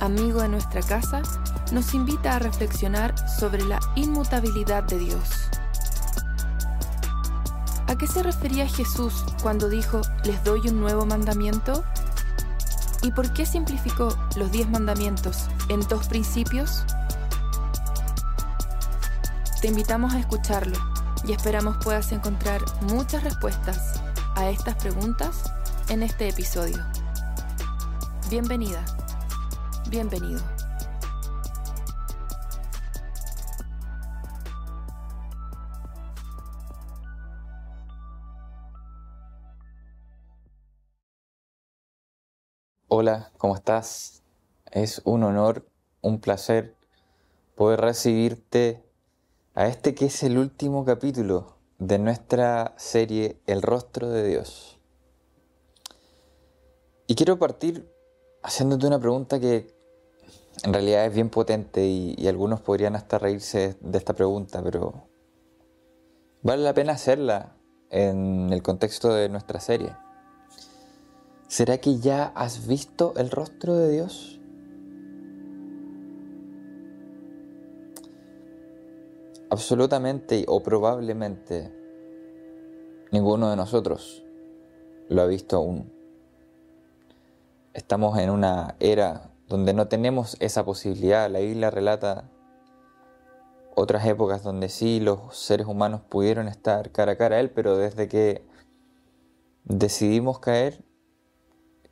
amigo de nuestra casa, nos invita a reflexionar sobre la inmutabilidad de Dios. ¿A qué se refería Jesús cuando dijo, les doy un nuevo mandamiento? ¿Y por qué simplificó los diez mandamientos en dos principios? Te invitamos a escucharlo y esperamos puedas encontrar muchas respuestas a estas preguntas en este episodio. Bienvenida, bienvenido. Hola, ¿cómo estás? Es un honor, un placer poder recibirte a este que es el último capítulo de nuestra serie El rostro de Dios. Y quiero partir haciéndote una pregunta que en realidad es bien potente y, algunos podrían hasta reírse de esta pregunta, pero vale la pena hacerla en el contexto de nuestra serie. ¿Será que ya has visto el rostro de Dios? Absolutamente o probablemente ninguno de nosotros lo ha visto aún. Estamos en una era donde no tenemos esa posibilidad. La Biblia relata otras épocas donde sí los seres humanos pudieron estar cara a cara a Él, pero desde que decidimos caer,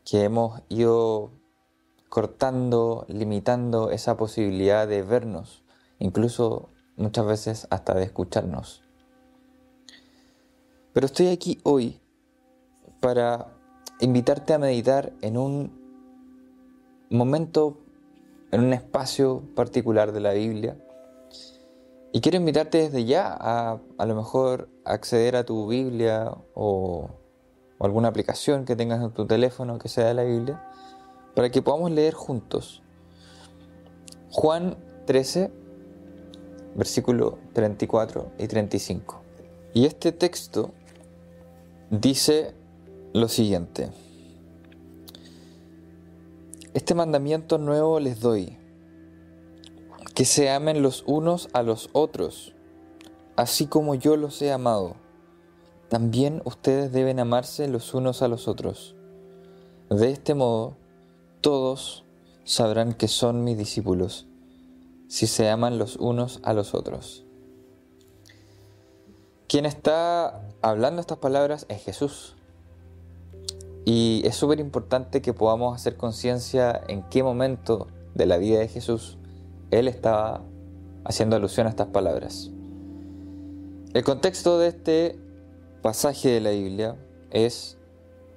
que hemos ido cortando, limitando esa posibilidad de vernos, incluso muchas veces hasta de escucharnos. Pero estoy aquí hoy para invitarte a meditar en un momento, en un espacio particular de la Biblia. Y quiero invitarte desde ya a a lo mejor acceder a tu Biblia o, o alguna aplicación que tengas en tu teléfono que sea de la Biblia, para que podamos leer juntos. Juan 13, versículo 34 y 35. Y este texto dice lo siguiente. Este mandamiento nuevo les doy, que se amen los unos a los otros, así como yo los he amado. También ustedes deben amarse los unos a los otros. De este modo, todos sabrán que son mis discípulos si se aman los unos a los otros. Quien está hablando estas palabras es Jesús. Y es súper importante que podamos hacer conciencia en qué momento de la vida de Jesús Él estaba haciendo alusión a estas palabras. El contexto de este pasaje de la Biblia es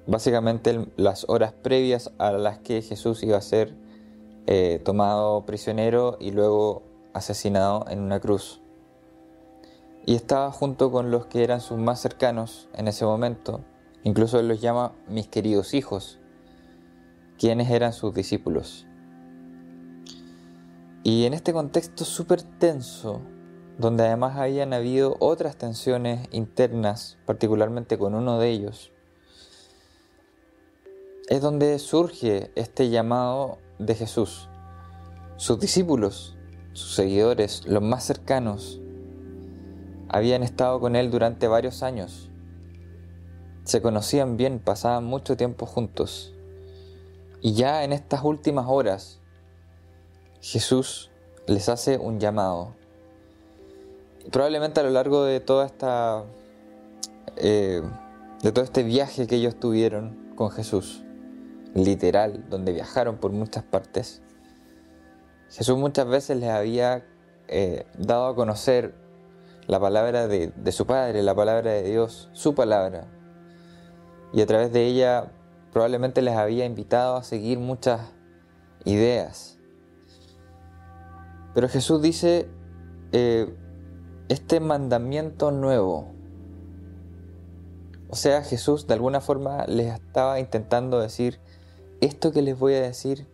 básicamente las horas previas a las que Jesús iba a ser eh, tomado prisionero y luego asesinado en una cruz. Y estaba junto con los que eran sus más cercanos en ese momento, incluso él los llama mis queridos hijos, quienes eran sus discípulos. Y en este contexto súper tenso, donde además habían habido otras tensiones internas, particularmente con uno de ellos, es donde surge este llamado de Jesús. Sus discípulos, sus seguidores, los más cercanos, habían estado con él durante varios años. Se conocían bien, pasaban mucho tiempo juntos. Y ya en estas últimas horas, Jesús les hace un llamado. Probablemente a lo largo de toda esta eh, de todo este viaje que ellos tuvieron con Jesús, literal, donde viajaron por muchas partes, Jesús muchas veces les había eh, dado a conocer la palabra de, su Padre, la palabra de Dios, su palabra. Y a través de ella probablemente les había invitado a seguir muchas ideas. Pero Jesús dice, eh, este mandamiento nuevo, o sea, Jesús de alguna forma les estaba intentando decir, esto que les voy a decir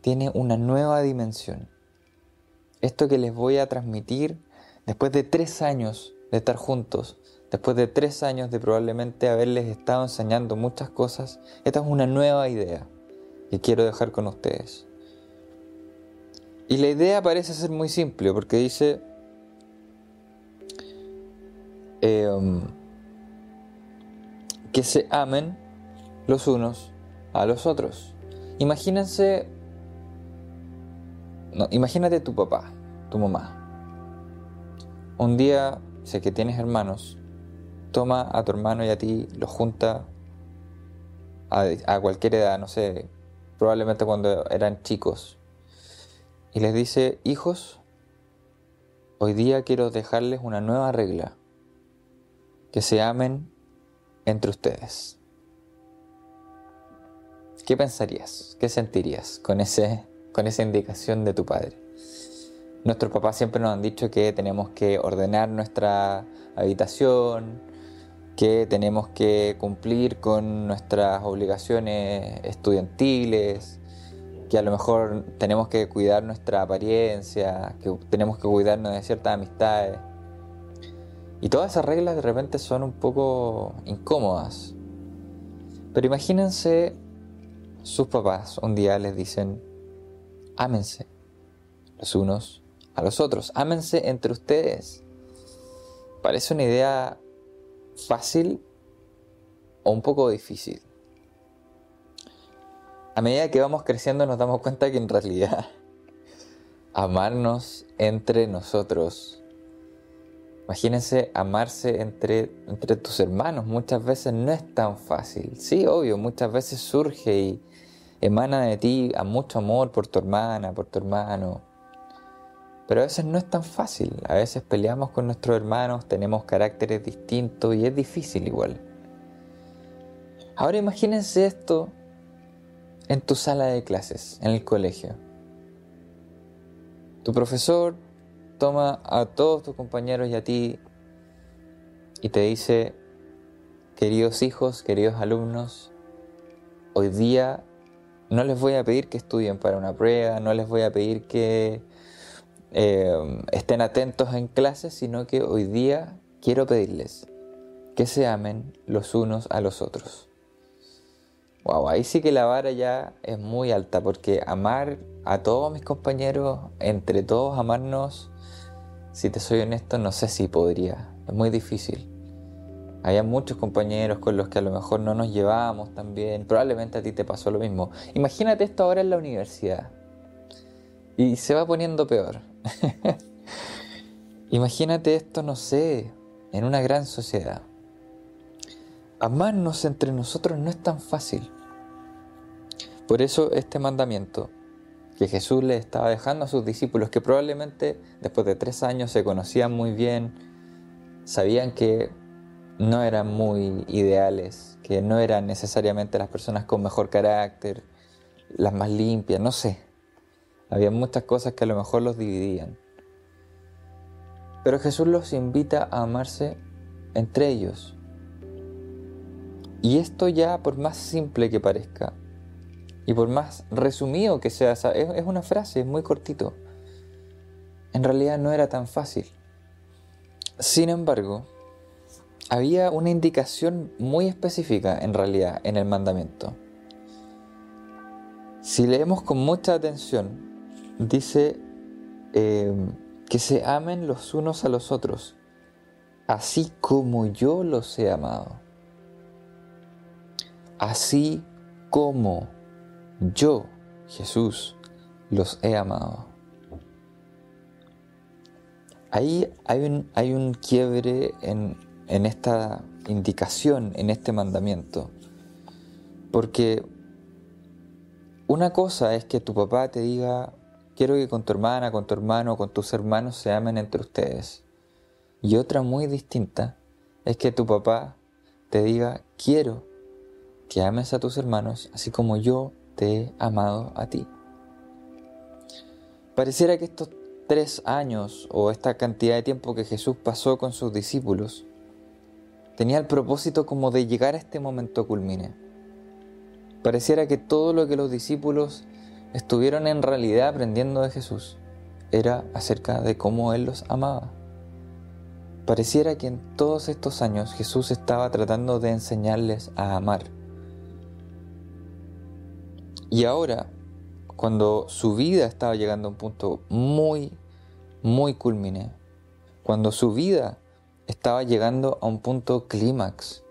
tiene una nueva dimensión. Esto que les voy a transmitir después de tres años de estar juntos, después de tres años de probablemente haberles estado enseñando muchas cosas, esta es una nueva idea que quiero dejar con ustedes. Y la idea parece ser muy simple porque dice em, que se amen los unos a los otros. Imagínense, no, imagínate tu papá, tu mamá. Un día, sé que tienes hermanos, toma a tu hermano y a ti, los junta a, a cualquier edad, no sé, probablemente cuando eran chicos, y les dice, hijos, hoy día quiero dejarles una nueva regla, que se amen entre ustedes. ¿Qué pensarías? ¿Qué sentirías con, ese, con esa indicación de tu padre? Nuestros papás siempre nos han dicho que tenemos que ordenar nuestra habitación, que tenemos que cumplir con nuestras obligaciones estudiantiles, que a lo mejor tenemos que cuidar nuestra apariencia, que tenemos que cuidarnos de ciertas amistades. Y todas esas reglas de repente son un poco incómodas. Pero imagínense sus papás un día les dicen, ámense los unos a los otros, ámense entre ustedes. Parece una idea fácil o un poco difícil a medida que vamos creciendo nos damos cuenta que en realidad amarnos entre nosotros, imagínense amarse entre, entre tus hermanos, muchas veces no es tan fácil. Sí, obvio, muchas veces surge y emana de ti a mucho amor por tu hermana, por tu hermano. Pero a veces no es tan fácil, a veces peleamos con nuestros hermanos, tenemos caracteres distintos y es difícil igual. Ahora imagínense esto en tu sala de clases, en el colegio. Tu profesor toma a todos tus compañeros y a ti y te dice, queridos hijos, queridos alumnos, hoy día no les voy a pedir que estudien para una prueba, no les voy a pedir que eh, estén atentos en clases, sino que hoy día quiero pedirles que se amen los unos a los otros. Wow, ahí sí que la vara ya es muy alta porque amar a todos mis compañeros, entre todos amarnos, si te soy honesto, no sé si podría. Es muy difícil. Hay muchos compañeros con los que a lo mejor no nos llevamos tan bien. Probablemente a ti te pasó lo mismo. Imagínate esto ahora en la universidad. Y se va poniendo peor. Imagínate esto, no sé, en una gran sociedad. Amarnos entre nosotros no es tan fácil. Por eso este mandamiento que Jesús le estaba dejando a sus discípulos, que probablemente después de tres años se conocían muy bien, sabían que no eran muy ideales, que no eran necesariamente las personas con mejor carácter, las más limpias, no sé. Había muchas cosas que a lo mejor los dividían. Pero Jesús los invita a amarse entre ellos. Y esto ya, por más simple que parezca, y por más resumido que sea, es una frase, es muy cortito. En realidad no era tan fácil. Sin embargo, había una indicación muy específica en realidad en el mandamiento. Si leemos con mucha atención, dice eh, que se amen los unos a los otros, así como yo los he amado. Así como yo, Jesús, los he amado. Ahí hay un, hay un quiebre en, en esta indicación, en este mandamiento. Porque una cosa es que tu papá te diga, quiero que con tu hermana, con tu hermano, con tus hermanos se amen entre ustedes. Y otra muy distinta es que tu papá te diga, quiero que ames a tus hermanos así como yo te he amado a ti. Pareciera que estos tres años o esta cantidad de tiempo que Jesús pasó con sus discípulos tenía el propósito como de llegar a este momento culmine. Pareciera que todo lo que los discípulos estuvieron en realidad aprendiendo de Jesús era acerca de cómo Él los amaba. Pareciera que en todos estos años Jesús estaba tratando de enseñarles a amar. Y ahora, cuando su vida estaba llegando a un punto muy, muy culmine, cuando su vida estaba llegando a un punto clímax,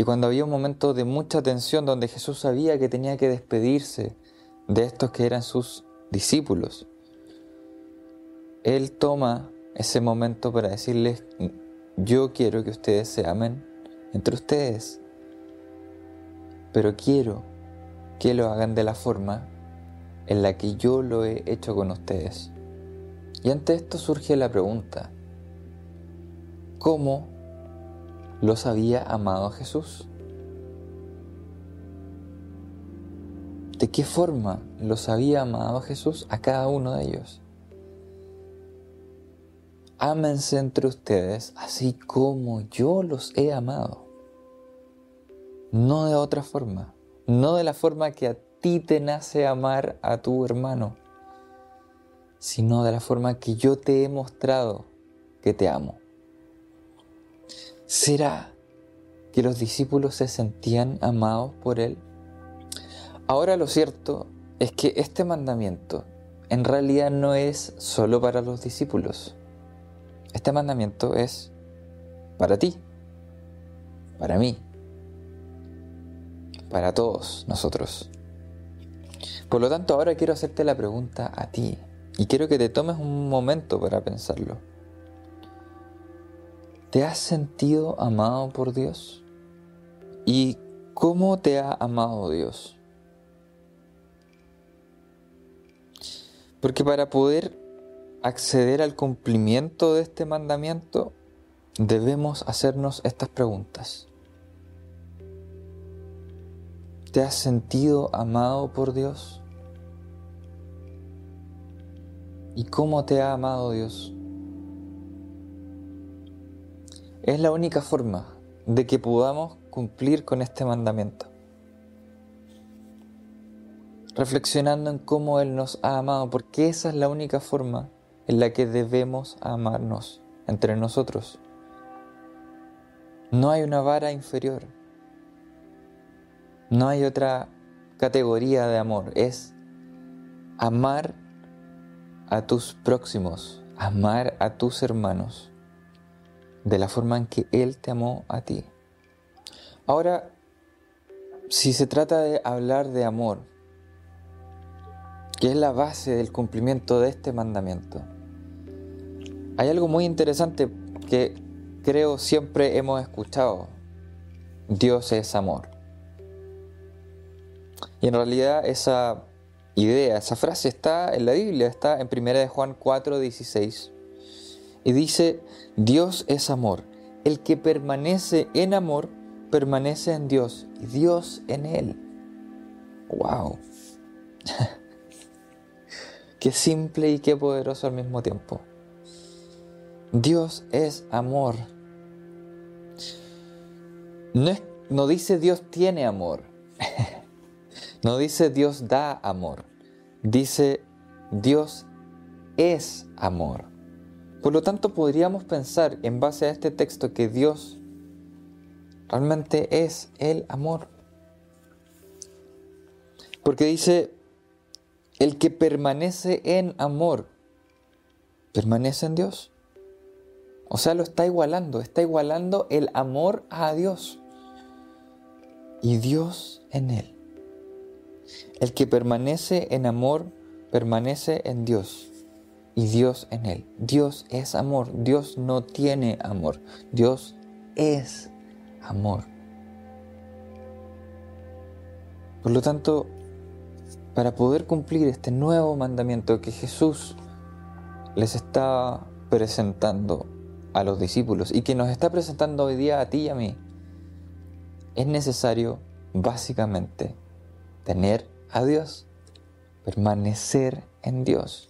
y cuando había un momento de mucha tensión donde Jesús sabía que tenía que despedirse de estos que eran sus discípulos, Él toma ese momento para decirles, yo quiero que ustedes se amen entre ustedes, pero quiero que lo hagan de la forma en la que yo lo he hecho con ustedes. Y ante esto surge la pregunta, ¿cómo los había amado Jesús? ¿De qué forma los había amado Jesús a cada uno de ellos? ámense entre ustedes así como yo los he amado. No de otra forma, no de la forma que a ti te nace amar a tu hermano, sino de la forma que yo te he mostrado que te amo. ¿Será que los discípulos se sentían amados por Él? Ahora lo cierto es que este mandamiento en realidad no es solo para los discípulos este mandamiento es para ti, para mí, para todos nosotros. Por lo tanto, ahora quiero hacerte la pregunta a ti y quiero que te tomes un momento para pensarlo. ¿Te has sentido amado por Dios? ¿Y cómo te ha amado Dios? Porque para poder acceder al cumplimiento de este mandamiento, debemos hacernos estas preguntas. ¿Te has sentido amado por Dios? ¿Y cómo te ha amado Dios? Es la única forma de que podamos cumplir con este mandamiento. Reflexionando en cómo Él nos ha amado, porque esa es la única forma en la que debemos amarnos entre nosotros. No hay una vara inferior. No hay otra categoría de amor. Es amar a tus próximos, amar a tus hermanos de la forma en que Él te amó a ti. Ahora, si se trata de hablar de amor, que es la base del cumplimiento de este mandamiento, hay algo muy interesante que creo siempre hemos escuchado. Dios es amor. Y en realidad esa idea, esa frase está en la Biblia, está en 1 de Juan 4, 16. Y dice, Dios es amor. El que permanece en amor, permanece en Dios y Dios en él. ¡Wow! qué simple y qué poderoso al mismo tiempo. Dios es amor. No, no dice Dios tiene amor. no dice Dios da amor. Dice Dios es amor. Por lo tanto, podríamos pensar en base a este texto que Dios realmente es el amor. Porque dice, el que permanece en amor, permanece en Dios. O sea, lo está igualando, está igualando el amor a Dios y Dios en él. El que permanece en amor, permanece en Dios y Dios en él. Dios es amor, Dios no tiene amor, Dios es amor. Por lo tanto, para poder cumplir este nuevo mandamiento que Jesús les está presentando a los discípulos y que nos está presentando hoy día a ti y a mí, es necesario básicamente tener a Dios. permanecer en Dios.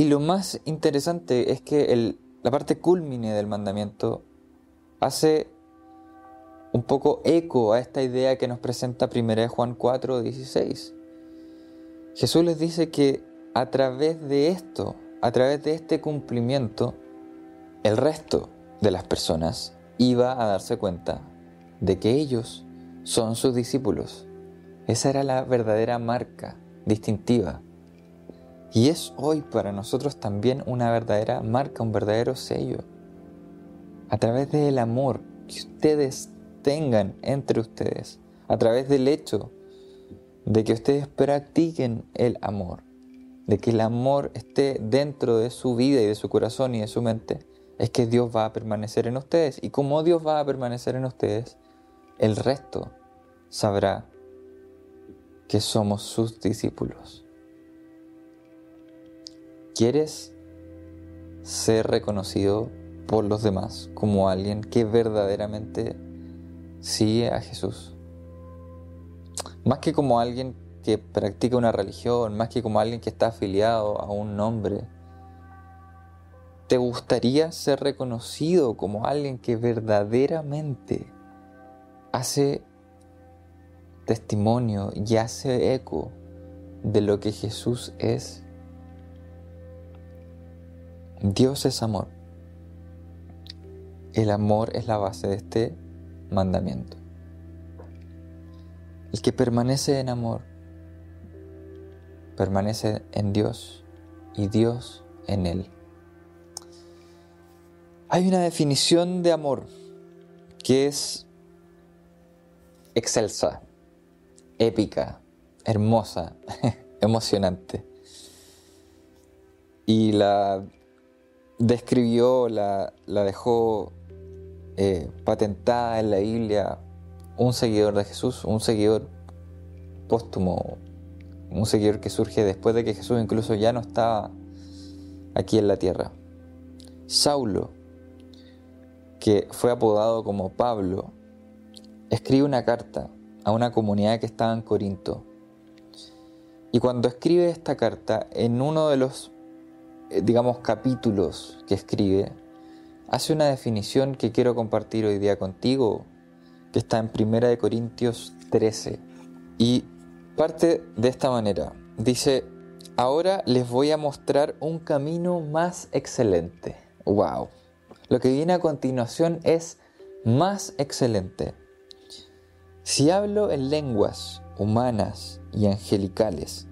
Y lo más interesante es que la parte culmine del mandamiento hace un poco eco a esta idea que nos presenta 1 Juan 4, 16. Jesús les dice que a través de esto, a través de este cumplimiento, el resto de las personas iba a darse cuenta de que ellos son sus discípulos. Esa era la verdadera marca distintiva. Y es hoy para nosotros también una verdadera marca, un verdadero sello. A través del amor que ustedes tengan entre ustedes, a través del hecho de que ustedes practiquen el amor, de que el amor esté dentro de su vida y de su corazón y de su mente, es que Dios va a permanecer en ustedes. Y como Dios va a permanecer en ustedes, el resto sabrá que somos sus discípulos. ¿Quieres ser reconocido por los demás como alguien que verdaderamente sigue a Jesús? Más que como alguien que practica una religión, más que como alguien que está afiliado a un nombre, ¿te gustaría ser reconocido como alguien que verdaderamente hace testimonio y hace eco de lo que Jesús es? Dios es amor. El amor es la base de este mandamiento. El que permanece en amor, permanece en Dios y Dios en Él. Hay una definición de amor que es excelsa, épica, hermosa, emocionante. Y la describió, la, dejó eh, patentada en la Biblia un seguidor de Jesús, un seguidor póstumo, un seguidor que surge después de que Jesús incluso ya no estaba aquí en la tierra. Saulo, que fue apodado como Pablo, escribe una carta a una comunidad que estaba en Corinto. Y cuando escribe esta carta, en uno de los digamos, capítulos que escribe, hace una definición que quiero compartir hoy día contigo, que está en 1 Corintios 13. Y parte de esta manera. Dice, ahora les voy a mostrar un camino más excelente. ¡Wow! Lo que viene a continuación es más excelente. Si hablo en lenguas humanas y angelicales,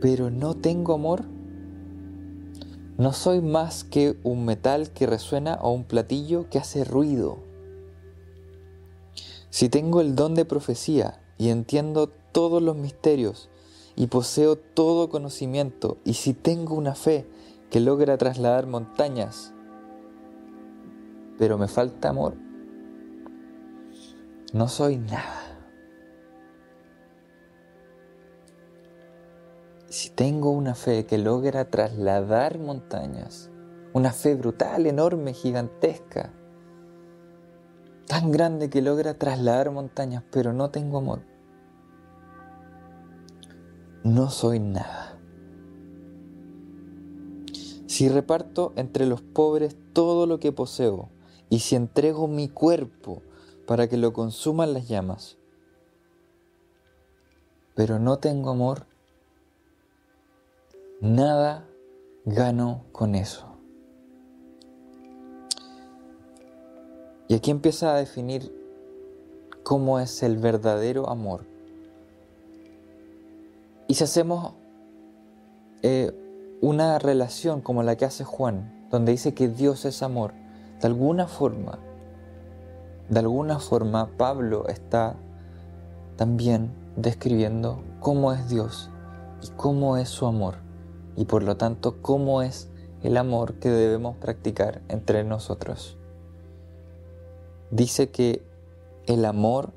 pero no tengo amor, no soy más que un metal que resuena o un platillo que hace ruido. Si tengo el don de profecía y entiendo todos los misterios y poseo todo conocimiento, y si tengo una fe que logra trasladar montañas, pero me falta amor, no soy nada. Si tengo una fe que logra trasladar montañas, una fe brutal, enorme, gigantesca, tan grande que logra trasladar montañas, pero no tengo amor, no soy nada. Si reparto entre los pobres todo lo que poseo, y si entrego mi cuerpo para que lo consuman las llamas, pero no tengo amor, Nada gano con eso. Y aquí empieza a definir cómo es el verdadero amor. Y si hacemos eh, una relación como la que hace Juan, donde dice que Dios es amor, de alguna forma, de alguna forma Pablo está también describiendo cómo es Dios y cómo es su amor y por lo tanto cómo es el amor que debemos practicar entre nosotros. Dice que el amor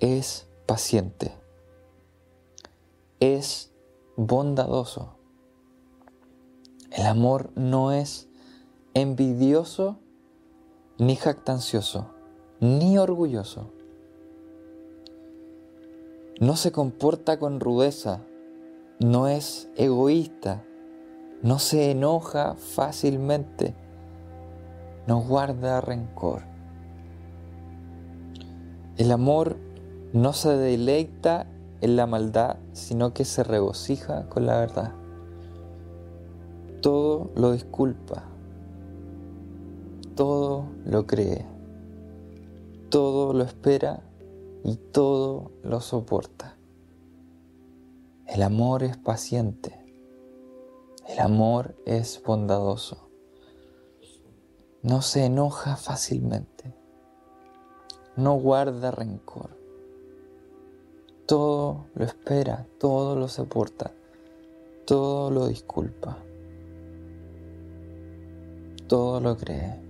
es paciente, es bondadoso. El amor no es envidioso, ni jactancioso, ni orgulloso. no se comporta con rudeza, no es egoísta, no se enoja fácilmente, no guarda rencor. El amor no se deleita en la maldad, sino que se regocija con la verdad. Todo lo disculpa, todo lo cree, todo lo espera y todo lo soporta. El amor es paciente, el amor es bondadoso, no se enoja fácilmente, no guarda rencor, todo lo espera, todo lo soporta, todo lo disculpa, todo lo cree.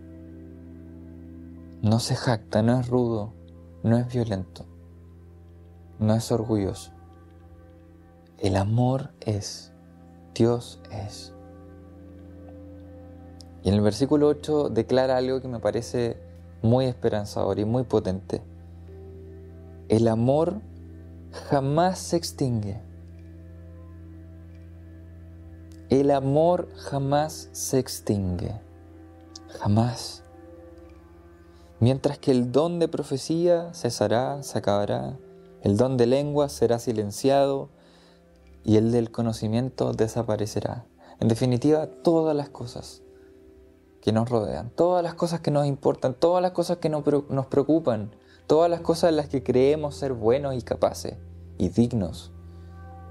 No se jacta, no es rudo, no es violento, no es orgulloso. El amor es, Dios es. Y en el versículo 8 declara algo que me parece muy esperanzador y muy potente. El amor jamás se extingue. El amor jamás se extingue. Jamás. Mientras que el don de profecía cesará, se acabará, el don de lengua será silenciado y el del conocimiento desaparecerá. En definitiva, todas las cosas que nos rodean, todas las cosas que nos importan, todas las cosas que nos preocupan, todas las cosas en las que creemos ser buenos y capaces y dignos,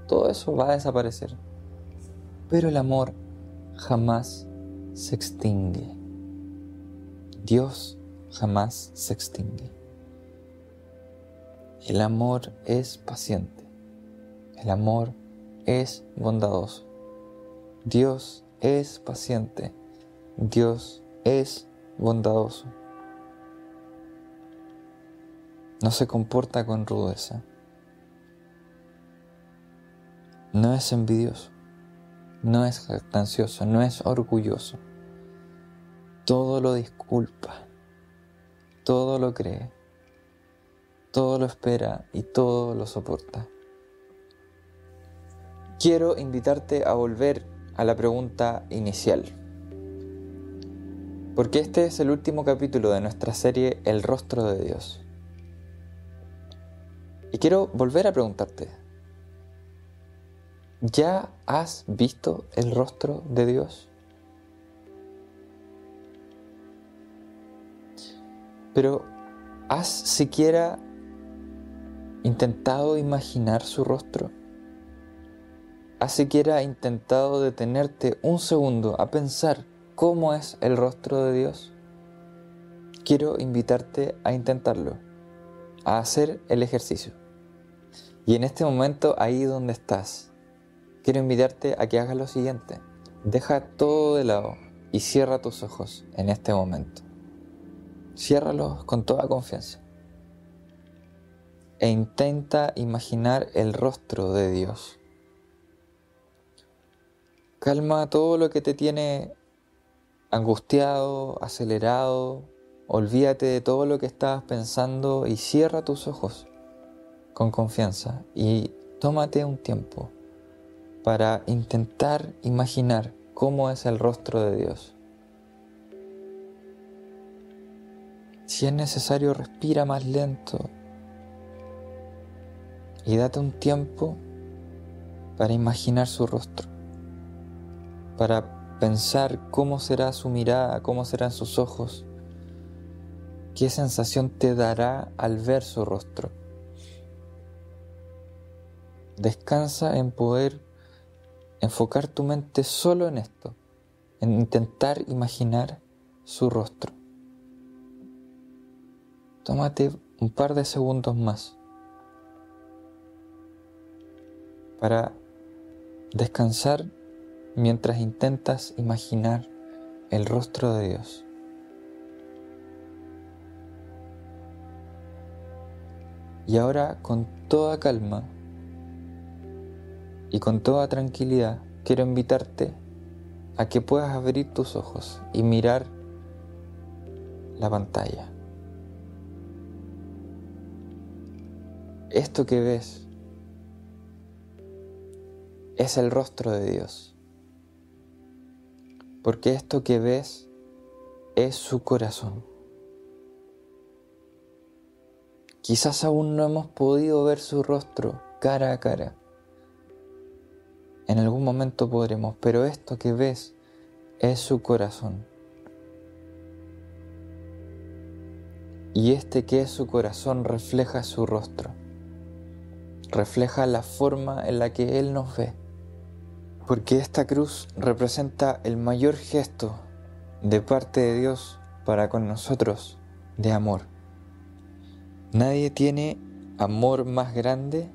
todo eso va a desaparecer. Pero el amor jamás se extingue. Dios jamás se extingue. El amor es paciente. El amor es bondadoso. Dios es paciente. Dios es bondadoso. No se comporta con rudeza. No es envidioso. No es jactancioso. No es orgulloso. Todo lo disculpa todo lo cree, todo lo espera y todo lo soporta. Quiero invitarte a volver a la pregunta inicial. Porque este es el último capítulo de nuestra serie El rostro de Dios. Y quiero volver a preguntarte, ¿ya has visto el rostro de Dios? Pero ¿has siquiera intentado imaginar su rostro? ¿Has siquiera intentado detenerte un segundo a pensar cómo es el rostro de Dios? Quiero invitarte a intentarlo, a hacer el ejercicio. Y en este momento, ahí donde estás, quiero invitarte a que hagas lo siguiente. Deja todo de lado y cierra tus ojos en este momento. Ciérralos con toda confianza e intenta imaginar el rostro de Dios. Calma todo lo que te tiene angustiado, acelerado, olvídate de todo lo que estabas pensando y cierra tus ojos con confianza y tómate un tiempo para intentar imaginar cómo es el rostro de Dios. Si es necesario, respira más lento y date un tiempo para imaginar su rostro, para pensar cómo será su mirada, cómo serán sus ojos, qué sensación te dará al ver su rostro. Descansa en poder enfocar tu mente solo en esto, en intentar imaginar su rostro. Tómate un par de segundos más para descansar mientras intentas imaginar el rostro de Dios. Y ahora con toda calma y con toda tranquilidad quiero invitarte a que puedas abrir tus ojos y mirar la pantalla. esto que ves es el rostro de Dios. Porque esto que ves es su corazón. Quizás aún no hemos podido ver su rostro cara a cara. En algún momento podremos, pero esto que ves es su corazón. Y este que es su corazón refleja su rostro, refleja la forma en la que Él nos ve, porque esta cruz representa el mayor gesto de parte de Dios para con nosotros de amor. Nadie tiene amor más grande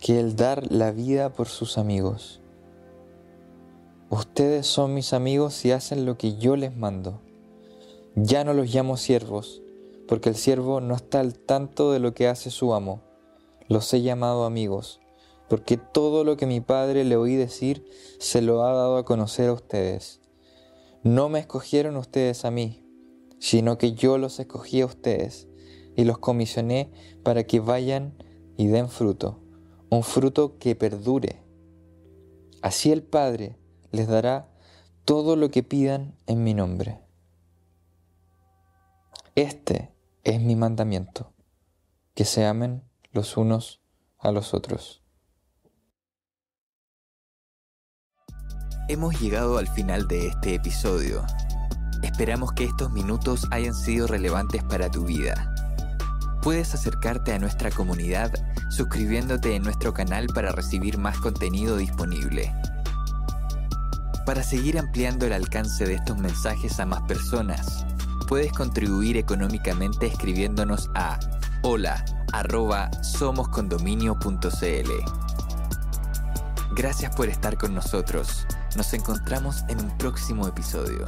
que el dar la vida por sus amigos. Ustedes son mis amigos y hacen lo que yo les mando. Ya no los llamo siervos, porque el siervo no está al tanto de lo que hace su amo. Los he llamado amigos, porque todo lo que mi padre le oí decir se lo ha dado a conocer a ustedes. No me escogieron ustedes a mí, sino que yo los escogí a ustedes y los comisioné para que vayan y den fruto, un fruto que perdure. Así el Padre les dará todo lo que pidan en mi nombre. Este es mi mandamiento, que se amen los unos a los otros. Hemos llegado al final de este episodio. Esperamos que estos minutos hayan sido relevantes para tu vida. Puedes acercarte a nuestra comunidad suscribiéndote en nuestro canal para recibir más contenido disponible. Para seguir ampliando el alcance de estos mensajes a más personas, puedes contribuir económicamente escribiéndonos a hola Gracias por estar con nosotros. Nos encontramos en un próximo episodio.